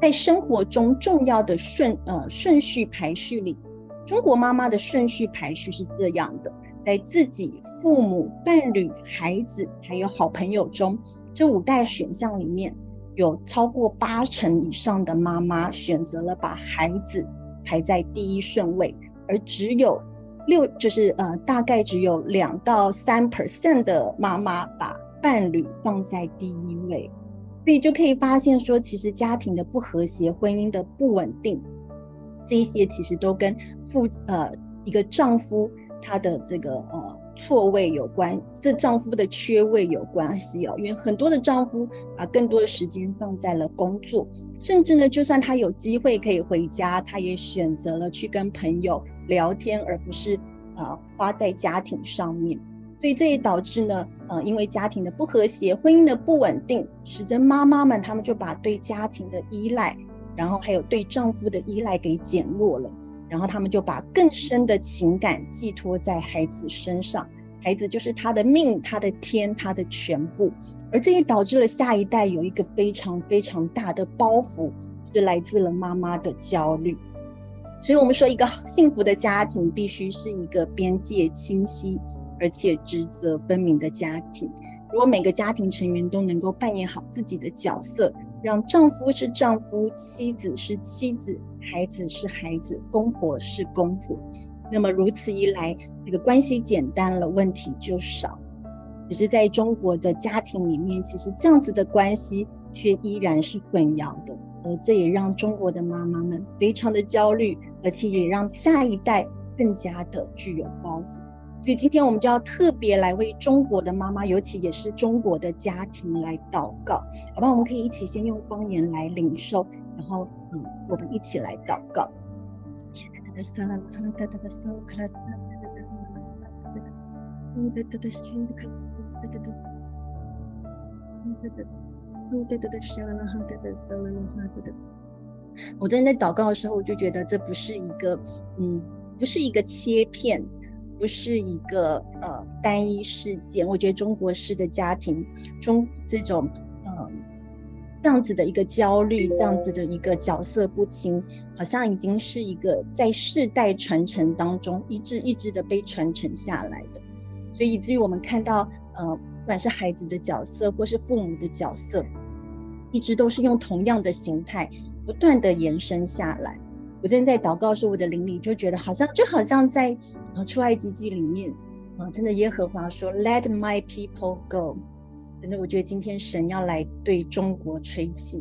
在生活中重要的顺呃顺序排序里，中国妈妈的顺序排序是这样的。在自己、父母、伴侣、孩子还有好朋友中，这五代选项里面有超过八成以上的妈妈选择了把孩子排在第一顺位，而只有六，就是呃，大概只有两到三 percent 的妈妈把伴侣放在第一位。所以就可以发现说，其实家庭的不和谐、婚姻的不稳定，这一些其实都跟父呃一个丈夫。他的这个呃错位有关，这丈夫的缺位有关系哦。因为很多的丈夫把更多的时间放在了工作，甚至呢，就算他有机会可以回家，他也选择了去跟朋友聊天，而不是啊、花在家庭上面。所以这也导致呢，呃，因为家庭的不和谐，婚姻的不稳定，使得妈妈们他们就把对家庭的依赖，然后还有对丈夫的依赖给减弱了。然后他们就把更深的情感寄托在孩子身上，孩子就是他的命、他的天、他的全部，而这也导致了下一代有一个非常非常大的包袱，是来自了妈妈的焦虑。所以，我们说一个幸福的家庭必须是一个边界清晰而且职责分明的家庭。如果每个家庭成员都能够扮演好自己的角色，让丈夫是丈夫，妻子是妻子，孩子是孩子，公婆是公婆，那么如此一来，这个关系简单了，问题就少。只是在中国的家庭里面，其实这样子的关系却依然是混淆的，而这也让中国的妈妈们非常的焦虑，而且也让下一代更加的具有包袱。所以今天我们就要特别来为中国的妈妈，尤其也是中国的家庭来祷告，好吧？我们可以一起先用方言来领受，然后嗯，我们一起来祷告。我在那祷告的时候，我就觉得这不是一个嗯，不是一个切片。不是一个呃单一事件，我觉得中国式的家庭中这种呃这样子的一个焦虑，这样子的一个角色不清，好像已经是一个在世代传承当中一直一直的被传承下来的，所以以至于我们看到呃不管是孩子的角色或是父母的角色，一直都是用同样的形态不断的延伸下来。我正在祷告的时，我的灵里就觉得好像就好像在呃出埃及记里面啊，真的耶和华说 Let my people go。真的，我觉得今天神要来对中国吹气，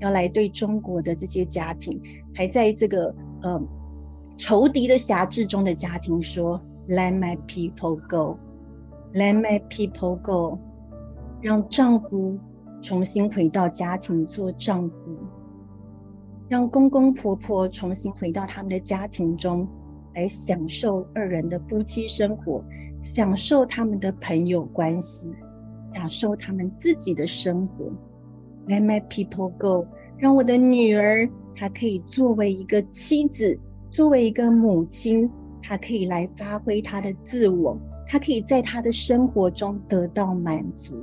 要来对中国的这些家庭，还在这个呃仇敌的辖制中的家庭说 Let my people go，Let my people go，让丈夫重新回到家庭做丈夫。让公公婆婆重新回到他们的家庭中来享受二人的夫妻生活，享受他们的朋友关系，享受他们自己的生活。Let my people go，让我的女儿她可以作为一个妻子，作为一个母亲，她可以来发挥她的自我，她可以在她的生活中得到满足。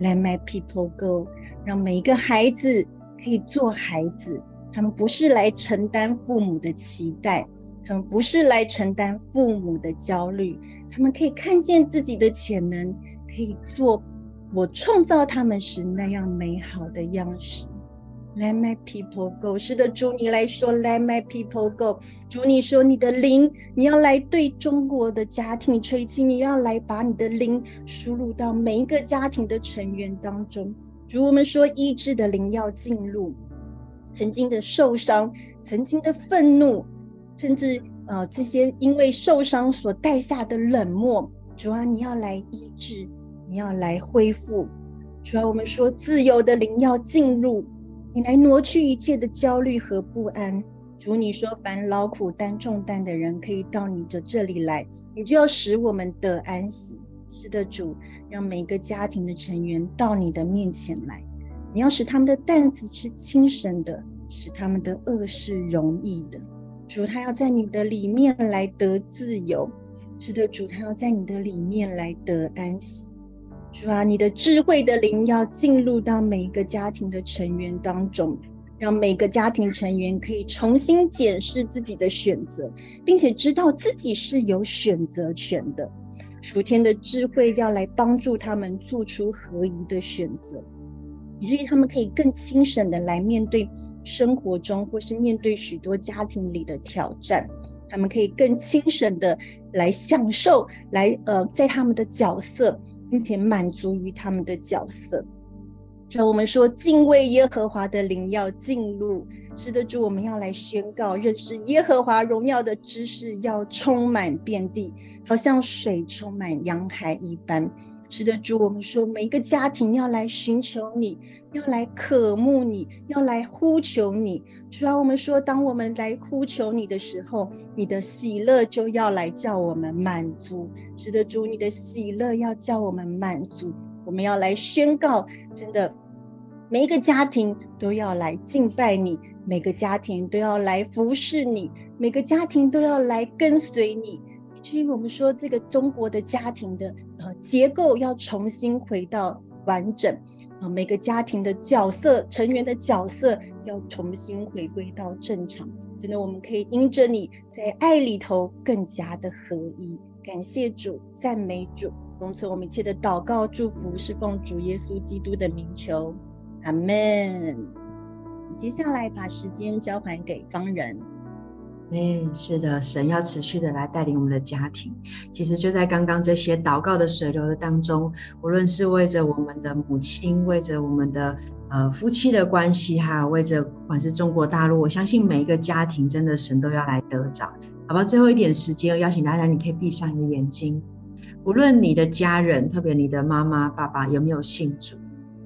Let my people go，让每一个孩子可以做孩子。他们不是来承担父母的期待，他们不是来承担父母的焦虑，他们可以看见自己的潜能，可以做我创造他们时那样美好的样式。Let my people go，是的，主你来说，Let my people go。主你说你的灵，你要来对中国的家庭吹气，你要来把你的灵输入到每一个家庭的成员当中。如我们说医治的灵要进入。曾经的受伤，曾经的愤怒，甚至呃这些因为受伤所带下的冷漠，主啊，你要来医治，你要来恢复。主要，我们说自由的灵要进入，你来挪去一切的焦虑和不安。主，你说凡劳苦担重担的人可以到你的这里来，你就要使我们得安息。是的，主，让每个家庭的成员到你的面前来。你要使他们的担子是轻省的，使他们的恶是容易的。主，他要在你的里面来得自由，是的，主，他要在你的里面来得安息。主啊，你的智慧的灵要进入到每一个家庭的成员当中，让每个家庭成员可以重新检视自己的选择，并且知道自己是有选择权的。属天的智慧要来帮助他们做出合宜的选择。以至于他们可以更轻省的来面对生活中，或是面对许多家庭里的挑战。他们可以更轻省的来享受，来呃，在他们的角色，并且满足于他们的角色。所以我们说，敬畏耶和华的灵要进入。是的，主，我们要来宣告，认识耶和华荣耀的知识要充满遍地，好像水充满洋海一般。是的，主，我们说每一个家庭要来寻求你，要来渴慕你，要来呼求你。主啊，我们说，当我们来呼求你的时候，你的喜乐就要来叫我们满足。是的，主，你的喜乐要叫我们满足。我们要来宣告，真的，每一个家庭都要来敬拜你，每个家庭都要来服侍你，每个家庭都要来跟随你。以至于我们说这个中国的家庭的。呃，结构要重新回到完整，啊，每个家庭的角色成员的角色要重新回归到正常。真的，我们可以因着你在爱里头更加的合一。感谢主，赞美主，恭送我们一切的祷告祝福，是奉主耶稣基督的名求，阿门。接下来把时间交还给方人。哎，是的，神要持续的来带领我们的家庭。其实就在刚刚这些祷告的水流的当中，无论是为着我们的母亲，为着我们的呃夫妻的关系，还有为着不管是中国大陆，我相信每一个家庭，真的神都要来得着。好吧，最后一点时间，邀请大家，你可以闭上你的眼睛。无论你的家人，特别你的妈妈、爸爸有没有信主，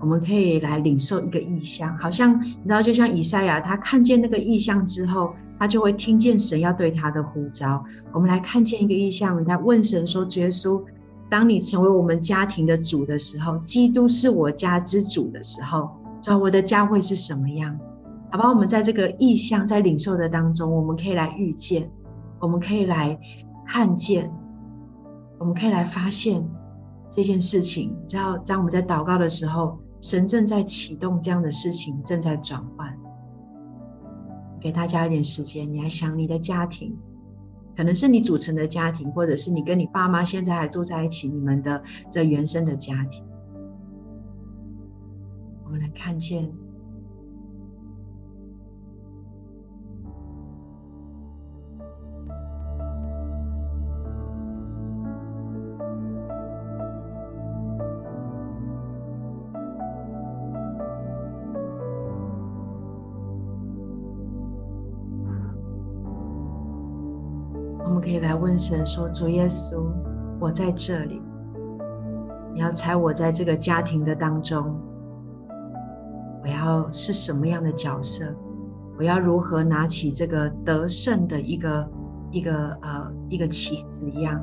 我们可以来领受一个异象，好像你知道，就像以赛亚，他看见那个异象之后。他就会听见神要对他的呼召。我们来看见一个意象，他问神说：“耶稣，当你成为我们家庭的主的时候，基督是我家之主的时候，说我的家会是什么样？好吧，我们在这个意象在领受的当中，我们可以来遇见，我们可以来看见，我们可以来发现这件事情。只要当我们在祷告的时候，神正在启动这样的事情，正在转换。”给大家一点时间，你来想你的家庭，可能是你组成的家庭，或者是你跟你爸妈现在还住在一起，你们的这原生的家庭。我们来看见，可以来问神说：“主耶稣，我在这里，你要猜我在这个家庭的当中，我要是什么样的角色？我要如何拿起这个得胜的一个一个呃一个棋子一样？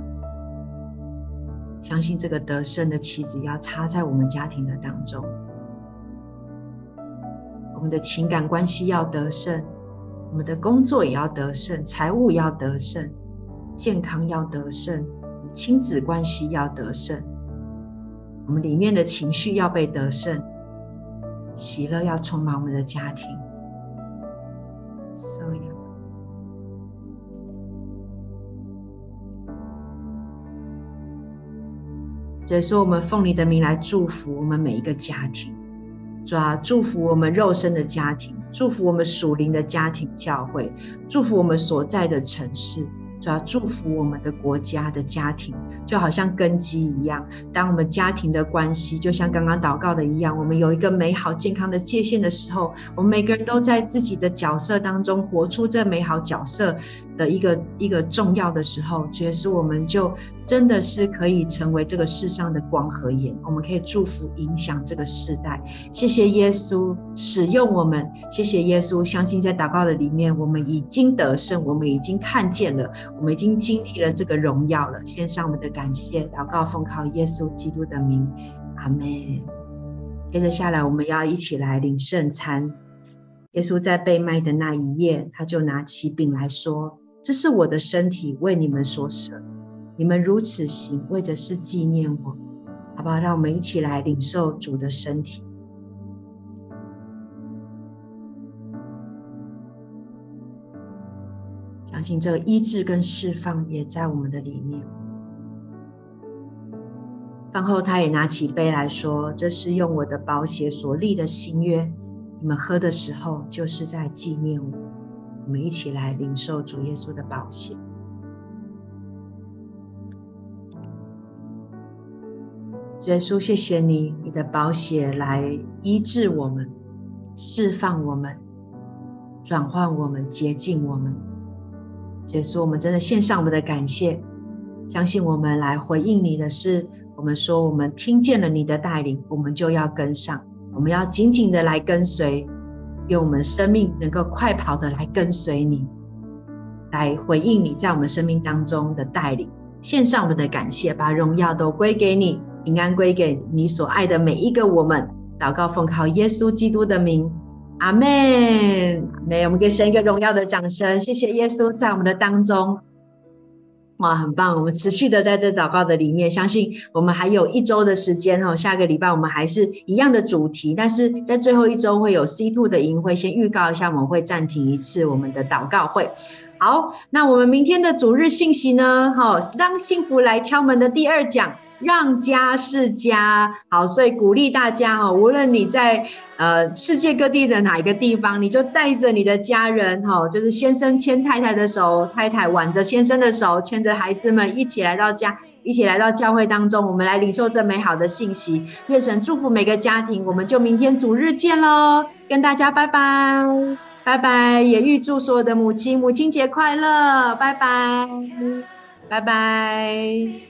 相信这个得胜的棋子要插在我们家庭的当中。”我们的情感关系要得胜，我们的工作也要得胜，财务要得胜，健康要得胜，亲子关系要得胜，我们里面的情绪要被得胜，喜乐要充满我们的家庭。所以，这是我们奉你的名来祝福我们每一个家庭。主啊，祝福我们肉身的家庭，祝福我们属灵的家庭教会，祝福我们所在的城市。主要祝福我们的国家的家庭，就好像根基一样。当我们家庭的关系，就像刚刚祷告的一样，我们有一个美好健康的界限的时候，我们每个人都在自己的角色当中活出这美好角色的一个一个重要的时候，觉得是我们就真的是可以成为这个世上的光和盐，我们可以祝福影响这个世代。谢谢耶稣使用我们，谢谢耶稣，相信在祷告的里面，我们已经得胜，我们已经看见了。我们已经经历了这个荣耀了，献上我们的感谢，祷告奉靠耶稣基督的名，阿门。接着下来，我们要一起来领圣餐。耶稣在被卖的那一夜，他就拿起饼来说：“这是我的身体，为你们所舍，你们如此行，为的是纪念我。”好不好？让我们一起来领受主的身体。相信这个医治跟释放也在我们的里面。饭后，他也拿起杯来说：“这是用我的宝血所立的新约，你们喝的时候，就是在纪念我。”我们一起来领受主耶稣的宝血。主耶稣，谢谢你，你的宝血来医治我们、释放我们、转换我们、洁净我们。所以说，我们真的献上我们的感谢，相信我们来回应你的是，我们说我们听见了你的带领，我们就要跟上，我们要紧紧的来跟随，用我们生命能够快跑的来跟随你，来回应你在我们生命当中的带领，献上我们的感谢，把荣耀都归给你，平安归给你所爱的每一个我们，祷告奉靠耶稣基督的名。阿门，阿门。我们给神一个荣耀的掌声，谢谢耶稣在我们的当中，哇，很棒！我们持续的在这祷告的里面，相信我们还有一周的时间哦。下个礼拜我们还是一样的主题，但是在最后一周会有 C two 的营会，先预告一下，我们会暂停一次我们的祷告会。好，那我们明天的主日信息呢？哈，当幸福来敲门的第二讲。让家是家，好，所以鼓励大家哦，无论你在呃世界各地的哪一个地方，你就带着你的家人哈，就是先生牵太太的手，太太挽着先生的手，牵着孩子们一起来到家，一起来到教会当中，我们来领受这美好的信息。愿神祝福每个家庭，我们就明天主日见喽，跟大家拜拜，拜拜，也预祝所有的母亲母亲节快乐，拜拜，拜拜。